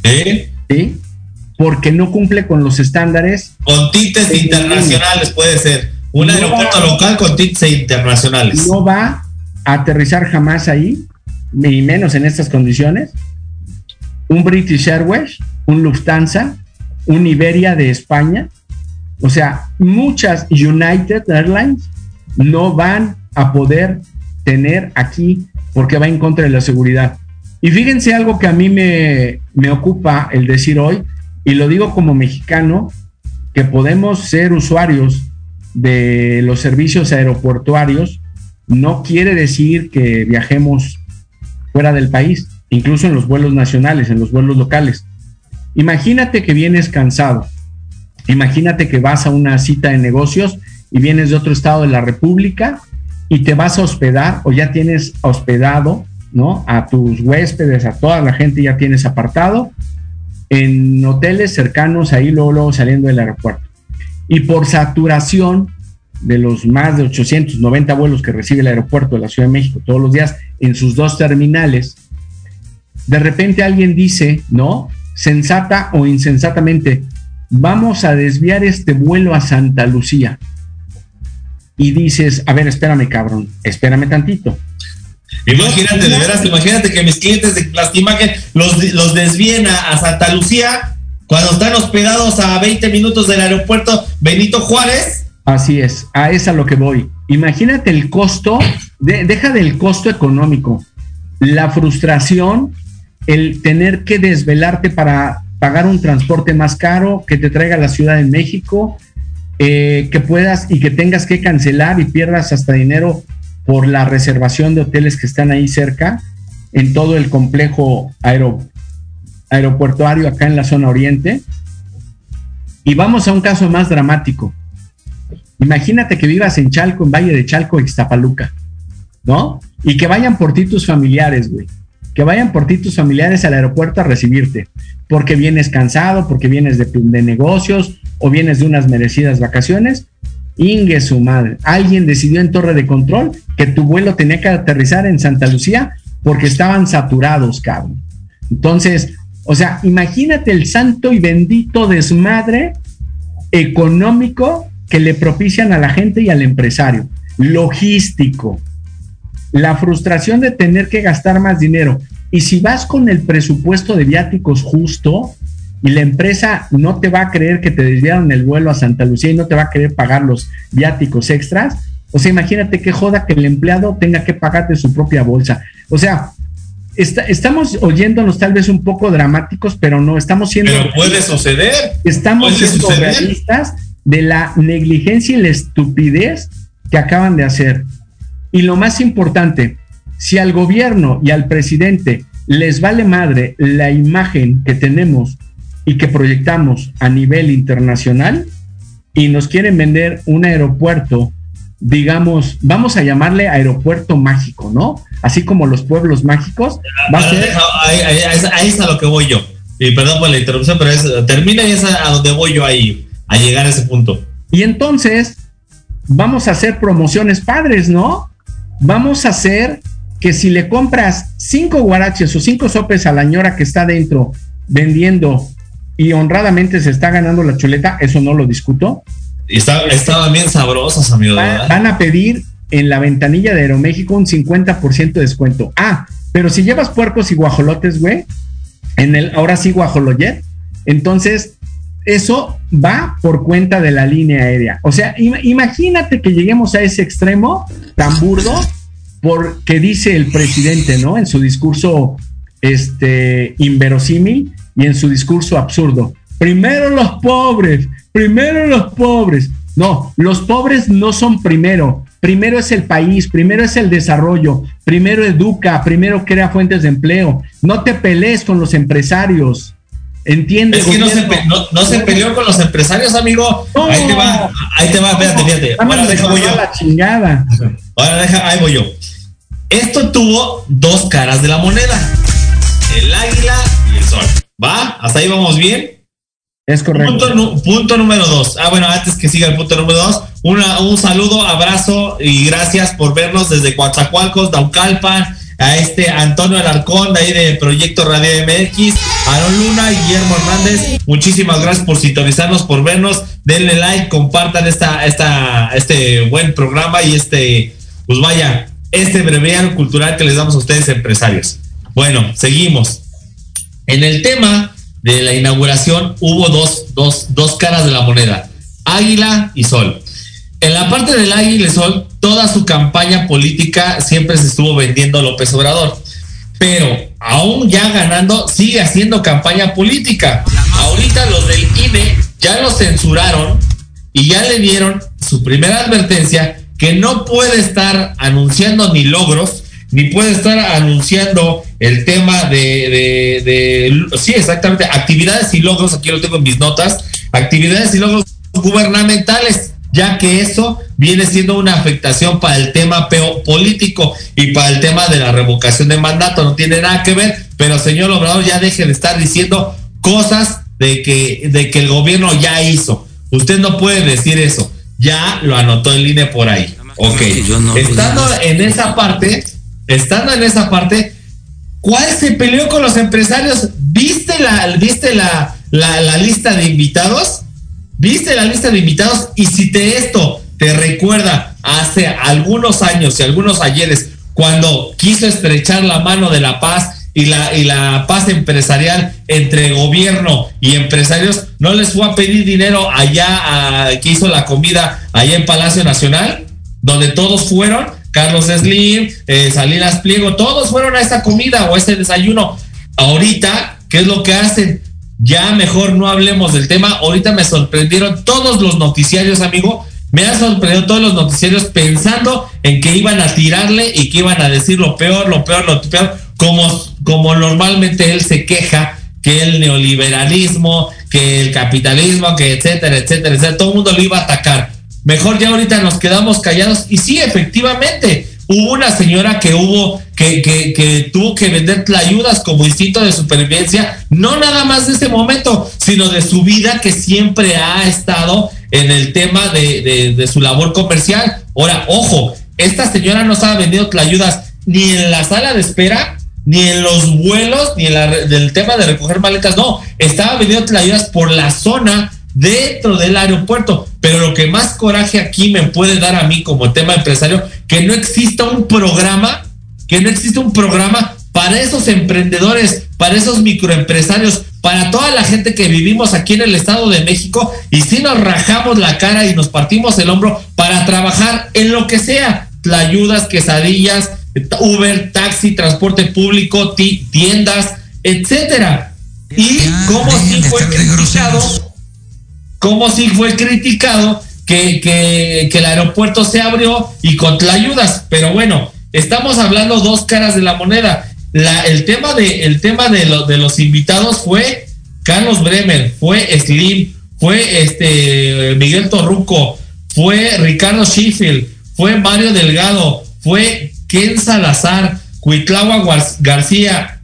¿eh? ¿sí? Porque no cumple con los estándares. Con tintes internacionales puede ser. Un No aeropuerto va- local con tintes internacionales. No va a aterrizar jamás ahí, ni menos en estas condiciones. Un British Airways, un Lufthansa, un Iberia de España. O sea, muchas United Airlines no van a poder tener aquí porque va en contra de la seguridad. Y fíjense algo que a mí me, me ocupa el decir hoy, y lo digo como mexicano, que podemos ser usuarios de los servicios aeroportuarios, no quiere decir que viajemos fuera del país, incluso en los vuelos nacionales, en los vuelos locales. Imagínate que vienes cansado, imagínate que vas a una cita de negocios y vienes de otro estado de la República y te vas a hospedar o ya tienes hospedado, ¿no? A tus huéspedes, a toda la gente ya tienes apartado en hoteles cercanos ahí luego, saliendo del aeropuerto. Y por saturación de los más de 890 vuelos que recibe el aeropuerto de la Ciudad de México todos los días en sus dos terminales, de repente alguien dice, ¿no? Sensata o insensatamente, vamos a desviar este vuelo a Santa Lucía. Y dices, a ver, espérame, cabrón, espérame tantito. Imagínate, de veras, imagínate que mis clientes de Plastimagen los, los desvíen a, a Santa Lucía cuando están hospedados a 20 minutos del aeropuerto Benito Juárez. Así es, a esa lo que voy. Imagínate el costo, de- deja del costo económico, la frustración, el tener que desvelarte para pagar un transporte más caro que te traiga a la Ciudad de México, eh, que puedas y que tengas que cancelar y pierdas hasta dinero por la reservación de hoteles que están ahí cerca, en todo el complejo aero, aeropuertuario acá en la zona oriente. Y vamos a un caso más dramático. Imagínate que vivas en Chalco, en Valle de Chalco, Ixtapaluca, ¿no? Y que vayan por ti tus familiares, güey. Que vayan por ti tus familiares al aeropuerto a recibirte, porque vienes cansado, porque vienes de, de negocios o vienes de unas merecidas vacaciones. Ingue su madre. Alguien decidió en Torre de Control que tu vuelo tenía que aterrizar en Santa Lucía porque estaban saturados, cabrón. Entonces, o sea, imagínate el santo y bendito desmadre económico que le propician a la gente y al empresario, logístico, la frustración de tener que gastar más dinero. Y si vas con el presupuesto de viáticos justo y la empresa no te va a creer que te desviaron el vuelo a Santa Lucía y no te va a querer pagar los viáticos extras, o sea, imagínate qué joda que el empleado tenga que pagar de su propia bolsa. O sea, está- estamos oyéndonos tal vez un poco dramáticos, pero no, estamos siendo... Pero puede suceder. Estamos Puede siendo suceder. realistas de la negligencia y la estupidez que acaban de hacer. Y lo más importante, si al gobierno y al presidente les vale madre la imagen que tenemos y que proyectamos a nivel internacional y nos quieren vender un aeropuerto, digamos, vamos a llamarle aeropuerto mágico, ¿no? Así como los pueblos mágicos, va a ser Ahí, ahí- ahí es- ahí es a lo que voy yo. Y perdón por la interrupción, pero es, termina y es a donde voy yo ahí, a llegar a ese punto. Y entonces vamos a hacer promociones padres, ¿no? Vamos a hacer que si le compras cinco guaraches o cinco sopes a la ñora que está dentro vendiendo y honradamente se está ganando la chuleta, eso no lo discuto. Y está- estaban bien sabrosos, amigo. Va- ¿verdad? van a pedir en la ventanilla de Aeroméxico un 50% de descuento. Ah, pero si llevas puercos y guajolotes, güey, en el ahora sí guajoloyet, entonces eso va por cuenta de la línea aérea. O sea, im- imagínate que lleguemos a ese extremo tan burdo porque dice el presidente, ¿no? En su discurso este inverosímil y en su discurso absurdo. Primero los pobres, primero los pobres. No, los pobres no son primero. Primero es el país, primero es el desarrollo, primero educa, primero crea fuentes de empleo. No te pelees con los empresarios. Entiende. Es que no se, no, no se peleó con los empresarios, amigo. No. Ahí te va, ahí te va, espérate, fíjate. Ahora de deja voy yo. la chingada. Ahora deja, ahí voy yo. Esto tuvo dos caras de la moneda. El águila y el sol. ¿Va? ¿Hasta ahí vamos bien? Es correcto. Punto número dos. Ah, bueno, antes que siga el punto número dos, una, un saludo, abrazo y gracias por vernos desde Coatzacoalcos, Daucalpan, a este Antonio Alarcón, de ahí de Proyecto Radio MX, Aaron Luna y Guillermo Hernández. Muchísimas gracias por sintonizarnos, por vernos. Denle like, compartan esta, este buen programa y este, pues vaya, este breviario cultural que les damos a ustedes, empresarios. Bueno, seguimos. En el tema de la inauguración hubo dos, dos, dos caras de la moneda, águila y sol. En la parte del águila sol, toda su campaña política siempre se estuvo vendiendo López Obrador. Pero aún ya ganando, sigue haciendo campaña política. Ahorita los del INE ya lo censuraron y ya le dieron su primera advertencia que no puede estar anunciando ni logros, ni puede estar anunciando el tema de, de- sí, exactamente, actividades y logros, aquí lo tengo en mis notas, actividades y logros gubernamentales, ya que eso viene siendo una afectación para el tema peo- político y para el tema de la revocación de mandato, no tiene nada que ver, pero señor Obrador ya deje de estar diciendo cosas de que, de que el gobierno ya hizo. Usted no puede decir eso, ya lo anotó el INE por ahí. Ok, estando en esa parte, estando en esa parte, ¿cuál se peleó con los empresarios? ¿Viste la, viste la, la, la lista de invitados? ¿Viste la lista de invitados? Y si te esto te recuerda hace algunos años y algunos ayeres, cuando quiso estrechar la mano de la paz y la, y la paz empresarial entre gobierno y empresarios, no les fue a pedir dinero allá a, que hizo la comida allá en Palacio Nacional, donde todos fueron, Carlos Slim, eh, Salinas Pliego, todos fueron a esa comida o a ese desayuno. Ahorita, ¿qué es lo que hacen? Ya mejor no hablemos del tema. Ahorita me sorprendieron todos los noticiarios, amigo. Me han sorprendido todos los noticiarios pensando en que iban a tirarle y que iban a decir lo peor, lo peor, lo peor, como, como normalmente él se queja que el neoliberalismo, que el capitalismo, que etcétera, etcétera, etcétera, todo el mundo lo iba a atacar. Mejor ya ahorita nos quedamos callados y sí, efectivamente, hubo una señora que hubo, que, que, que tuvo que vender ayudas como instinto de supervivencia, no nada más de ese momento, sino de su vida que siempre ha estado en el tema de, de, de su labor comercial. Ahora, ojo, esta señora no estaba vendiendo ayudas ni en la sala de espera, ni en los vuelos, ni en la, tema de recoger maletas, no, estaba vendiendo ayudas por la zona dentro del aeropuerto. Pero lo que más coraje aquí me puede dar a mí como tema empresario, que no exista un programa, que no exista un programa para esos emprendedores, para esos microempresarios, para toda la gente que vivimos aquí en el Estado de México y si nos rajamos la cara y nos partimos el hombro para trabajar en lo que sea, ayudas, quesadillas, Uber, taxi, transporte público, ti- tiendas, etcétera. Y como si fue criticado, como si fue criticado que, que, que el aeropuerto se abrió y con ayudas. Pero bueno, estamos hablando dos caras de la moneda. El tema de, el tema de, de los invitados fue Carlos Bremer, fue Slim, fue este Miguel Torruco, fue Ricardo Sheffield, fue Mario Delgado, fue Ken Salazar, Cuitlagua García,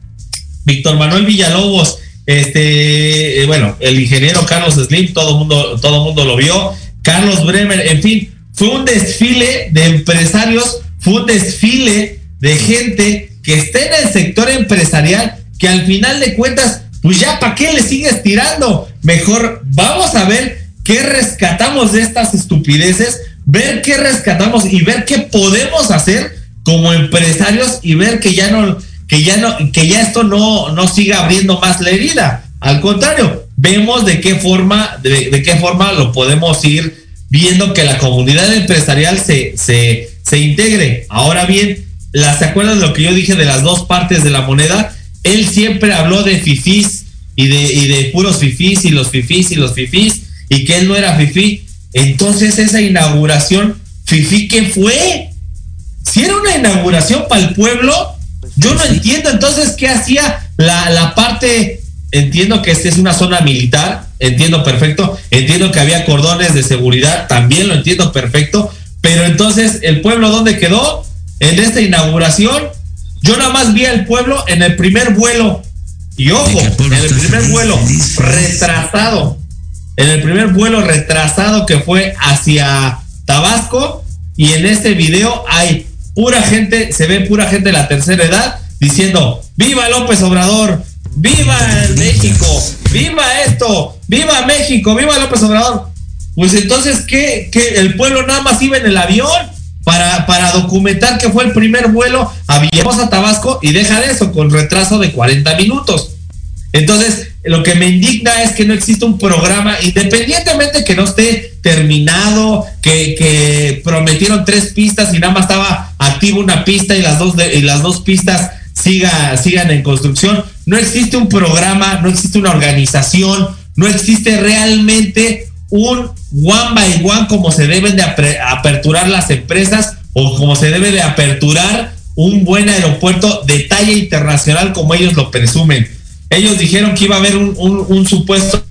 Víctor Manuel Villalobos, este, eh, bueno, el ingeniero Carlos Slim, todo mundo, todo mundo lo vio, Carlos Bremer, en fin, fue un desfile de empresarios, fue un desfile de gente que está en el sector empresarial, que al final de cuentas, pues ya para qué le sigues tirando, mejor vamos a ver qué rescatamos de estas estupideces, ver qué rescatamos y ver qué podemos hacer como empresarios y ver que ya no que ya no que ya esto no no siga abriendo más la herida. Al contrario vemos de qué forma, de, qué forma lo podemos ir viendo que la comunidad empresarial se, se integre. Ahora bien, ¿las, ¿se acuerdan de lo que yo dije de las dos partes de la moneda? Él siempre habló de fifís y de, y de puros fifís y los fifís y los fifís y que él no era fifí. Entonces esa inauguración, fifí, ¿qué fue? Si era una inauguración para el pueblo, yo no entiendo entonces qué hacía la, la parte, entiendo que esta es una zona militar, entiendo perfecto, entiendo que había cordones de seguridad, también lo entiendo perfecto, pero entonces el pueblo dónde quedó en esta inauguración, yo nada más vi al pueblo en el primer vuelo, y ojo, en el primer vuelo retrasado, en el primer vuelo retrasado que fue hacia Tabasco, y en este video hay pura gente, se ve pura gente de la tercera edad diciendo, viva López Obrador, viva México, viva esto, viva México, viva López Obrador. Pues entonces, ¿qué? ¿Qué? El pueblo nada más iba en el avión para, para documentar que fue el primer vuelo a Villahermosa, Tabasco, y deja de eso, con retraso de 40 minutos. Entonces, lo que me indigna es que no existe un programa, independientemente que no esté terminado, que, que prometieron tres pistas y nada más estaba activa una pista y las dos, de, y las dos pistas siga, sigan en construcción. No existe un programa, no existe una organización, no existe realmente un one by one como se deben de aperturar las empresas o como se debe de aperturar un buen aeropuerto de talla internacional como ellos lo presumen. Ellos dijeron que iba a haber un, supuesto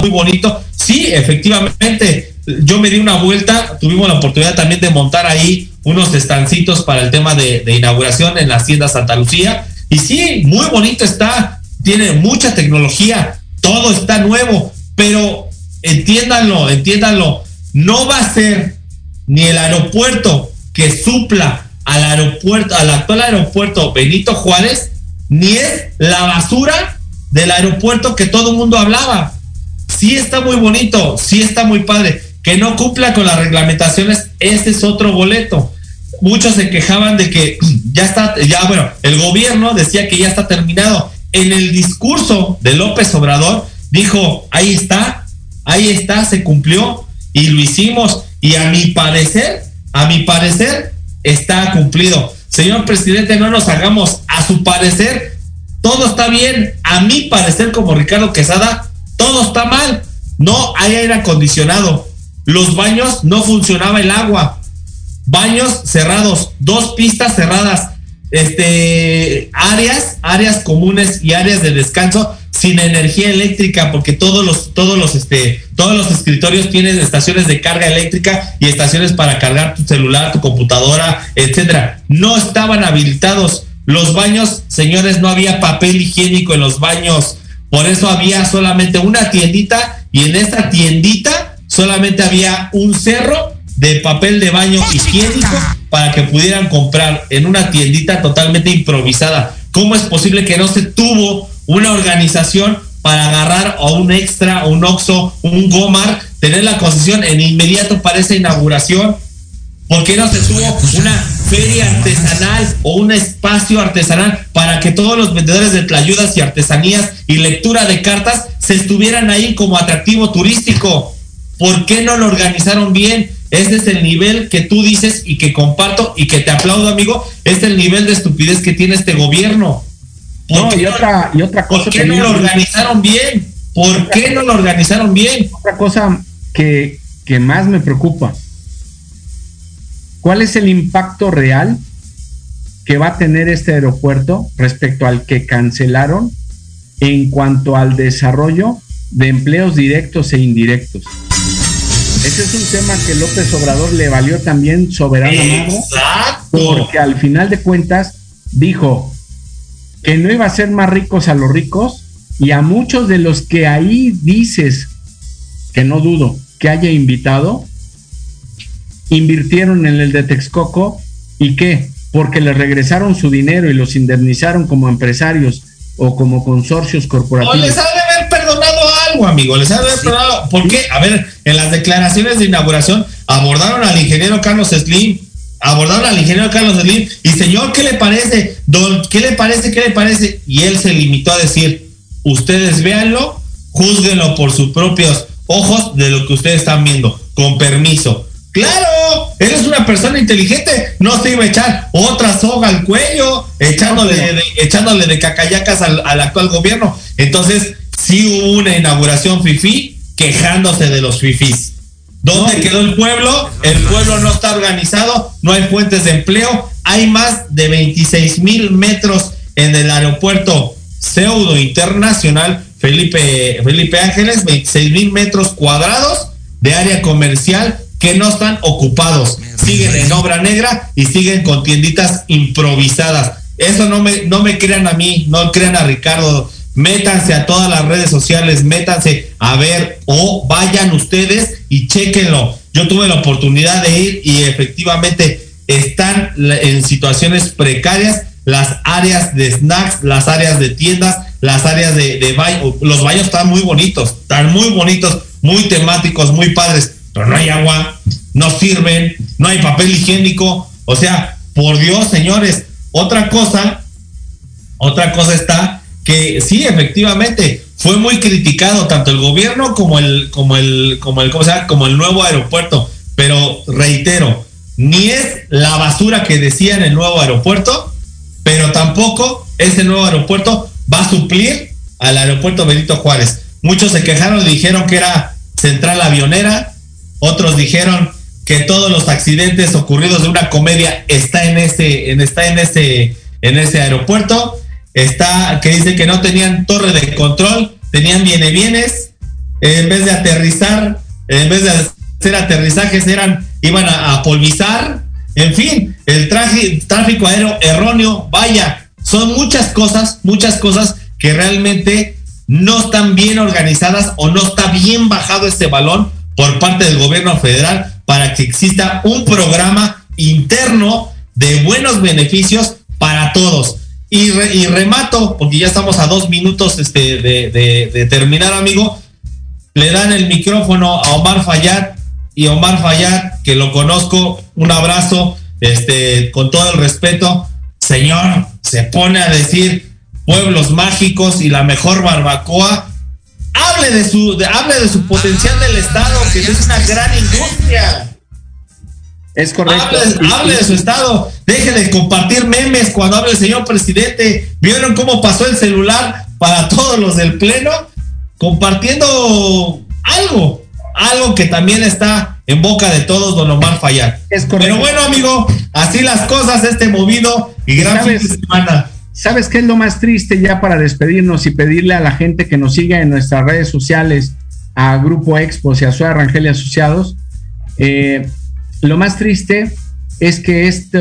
muy bonito. Sí, efectivamente, yo me di una vuelta, tuvimos la oportunidad también de montar ahí unos estancitos para el tema de, de inauguración en la Hacienda Santa Lucía. Y sí, muy bonito está, tiene mucha tecnología, todo está nuevo, pero entiéndanlo, entiéndanlo, no va a ser ni el aeropuerto que supla al aeropuerto, al actual aeropuerto Benito Juárez, ni es la basura del aeropuerto que todo el mundo hablaba. Sí está muy bonito, sí está muy padre. Que no cumpla con las reglamentaciones, ese es otro boleto. Muchos se quejaban de que ya está, ya bueno, el gobierno decía que ya está terminado. En el discurso de López Obrador dijo, ahí está, ahí está, se cumplió y lo hicimos. Y a mi parecer, a mi parecer, está cumplido. Señor presidente, no nos hagamos a su parecer, todo está bien. A mi parecer, como Ricardo Quesada, todo está mal. No hay aire acondicionado. Los baños no funcionaba el agua. Baños cerrados, dos pistas cerradas, este áreas, áreas comunes y áreas de descanso sin energía eléctrica porque todos los todos los este todos los escritorios tienen estaciones de carga eléctrica y estaciones para cargar tu celular, tu computadora, etcétera. No estaban habilitados los baños, señores, no había papel higiénico en los baños. Por eso había solamente una tiendita y en esta tiendita solamente había un cerro de papel de baño higiénico para que pudieran comprar en una tiendita totalmente improvisada. ¿Cómo es posible que no se tuvo una organización para agarrar a un extra, un Oxxo, un Gomar, tener la concesión en inmediato para esa inauguración? ¿Por qué no se tuvo una feria artesanal o un espacio artesanal para que todos los vendedores de tlayudas y artesanías y lectura de cartas se estuvieran ahí como atractivo turístico? ¿Por qué no lo organizaron bien? Ese es el nivel que tú dices y que comparto y que te aplaudo, amigo. Es el nivel de estupidez que tiene este gobierno. No, y otra, y otra cosa. ¿Por qué no lo organizaron bien? ¿Por qué no lo organizaron bien? Otra cosa que, que más me preocupa. ¿Cuál es el impacto real que va a tener este aeropuerto respecto al que cancelaron en cuanto al desarrollo de empleos directos e indirectos? Ese es un tema que López Obrador le valió también soberana mano, porque al final de cuentas dijo que no iba a ser más ricos a los ricos y a muchos de los que ahí dices que no dudo que haya invitado, invirtieron en el de Texcoco y qué, porque les regresaron su dinero y los indemnizaron como empresarios o como consorcios corporativos. O les ha de haber perdonado algo, amigo, les ha de haber sí. perdonado. ¿Por qué? A ver, en las declaraciones de inauguración abordaron al ingeniero Carlos Slim, abordaron al ingeniero Carlos Slim y señor, ¿qué le parece? Don, ¿qué le parece? ¿Qué le parece? Y él se limitó a decir, ustedes véanlo juzguenlo por sus propios ojos de lo que ustedes están viendo, con permiso. Claro, eres una persona inteligente, no se iba a echar otra soga al cuello, echándole de, echándole de cacayacas al, al actual gobierno. Entonces, sí hubo una inauguración FIFI quejándose de los FIFIs. ¿Dónde quedó el pueblo? El pueblo no está organizado, no hay fuentes de empleo, hay más de 26 mil metros en el aeropuerto pseudo internacional Felipe, Felipe Ángeles, 26 mil metros cuadrados de área comercial que no están ocupados, siguen en obra negra y siguen con tienditas improvisadas. Eso no me, no me crean a mí, no crean a Ricardo, métanse a todas las redes sociales, métanse a ver o vayan ustedes y chequenlo. Yo tuve la oportunidad de ir y efectivamente están en situaciones precarias las áreas de snacks, las áreas de tiendas, las áreas de, baño. Los baños están muy bonitos, están muy bonitos, muy temáticos, muy padres, pero no hay agua, no sirven, no hay papel higiénico. O sea, por Dios, señores, otra cosa, otra cosa está que sí, efectivamente, fue muy criticado tanto el gobierno como el, como el, como el, ¿cómo como el nuevo aeropuerto. Pero reitero, ni es la basura que decía en el nuevo aeropuerto, pero tampoco ese nuevo aeropuerto va a suplir al aeropuerto Benito Juárez. Muchos se quejaron dijeron que era central avionera, otros dijeron que todos los accidentes ocurridos de una comedia está en ese, en, está en ese, en ese aeropuerto, está que dice que no tenían torre de control, tenían viene bienes, en vez de aterrizar, en vez de hacer aterrizajes eran, iban a, polvizar, en fin, el tráfico aéreo erróneo, vaya, son muchas cosas, muchas cosas que realmente no están bien organizadas o no está bien bajado este balón por parte del gobierno federal para que exista un programa interno de buenos beneficios para todos. Y, re, y remato, porque ya estamos a dos minutos este, de, terminar, amigo. Le dan el micrófono a Omar Fayad y Omar Fayad, que lo conozco, un abrazo, este, con todo el respeto. Señor, se pone a decir pueblos mágicos y la mejor barbacoa hable de su hable de su potencial del estado que es una gran industria es correcto. Hable, hable, de su estado. Deje de compartir memes cuando hable el señor presidente. Vieron cómo pasó el celular para todos los del pleno compartiendo algo algo que también está en boca de todos don Omar Fallar es correcto. pero bueno amigo así las cosas este movido y gran fin de semana. ¿Sabes qué es lo más triste ya para despedirnos y pedirle a la gente que nos siga en nuestras redes sociales, a Grupo Expos y a Suárez Rangel y Asociados? Eh, lo más triste es que este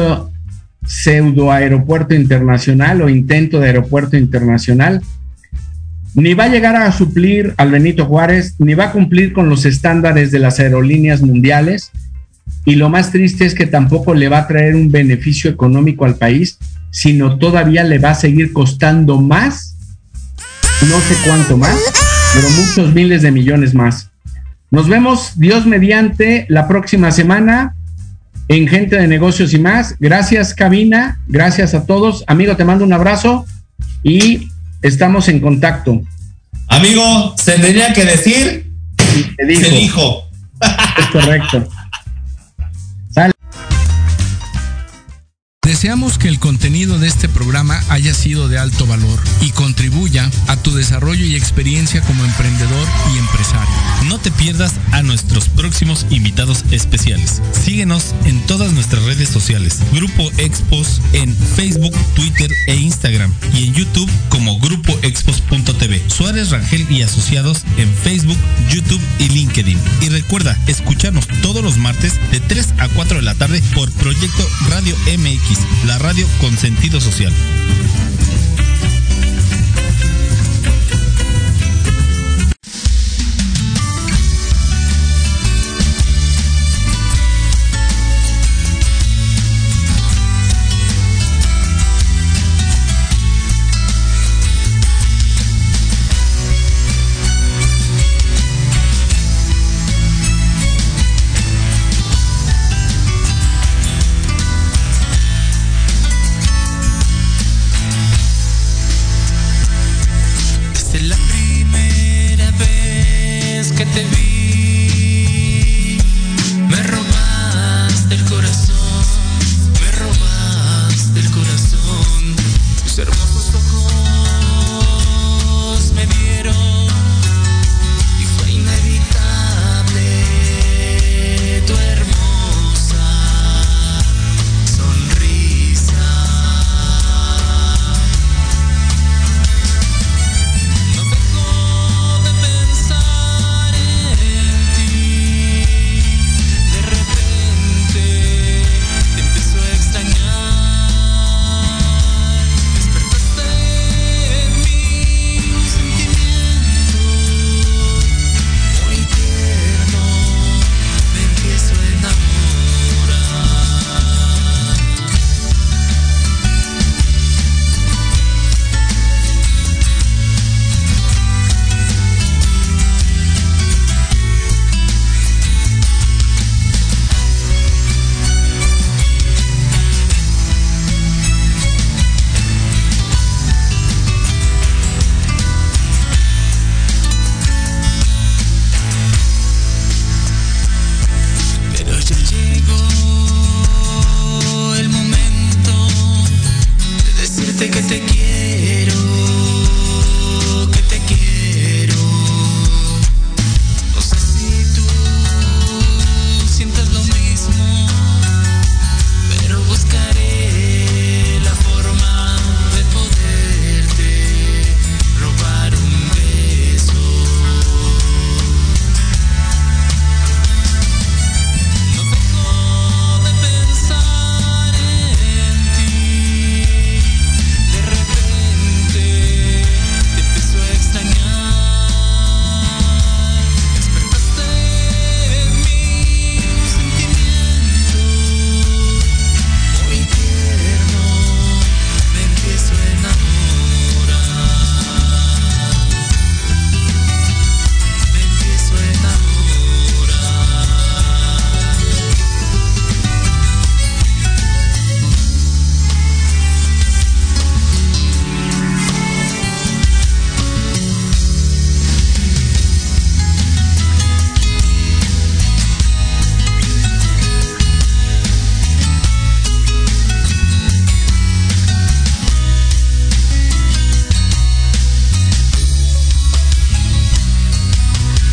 pseudo aeropuerto internacional o intento de aeropuerto internacional ni va a llegar a suplir al Benito Juárez, ni va a cumplir con los estándares de las aerolíneas mundiales. Y lo más triste es que tampoco le va a traer un beneficio económico al país, sino todavía le va a seguir costando más, no sé cuánto más, pero muchos miles de millones más. Nos vemos, Dios mediante, la próxima semana en Gente de Negocios y más. Gracias, cabina, gracias a todos. Amigo, te mando un abrazo y estamos en contacto. Amigo, se tenía que decir, se dijo. Se dijo. Es correcto. Deseamos que el contenido de este programa haya sido de alto valor y contribuya a tu desarrollo y experiencia como emprendedor y empresario. Te pierdas a nuestros próximos invitados especiales. Síguenos en todas nuestras redes sociales. Grupo Expos en Facebook, Twitter e Instagram y en YouTube como Grupo Expos.tv. Suárez Rangel y Asociados en Facebook, YouTube y LinkedIn. Y recuerda escucharnos todos los martes de 3 a 4 de la tarde por Proyecto Radio MX la radio con sentido social.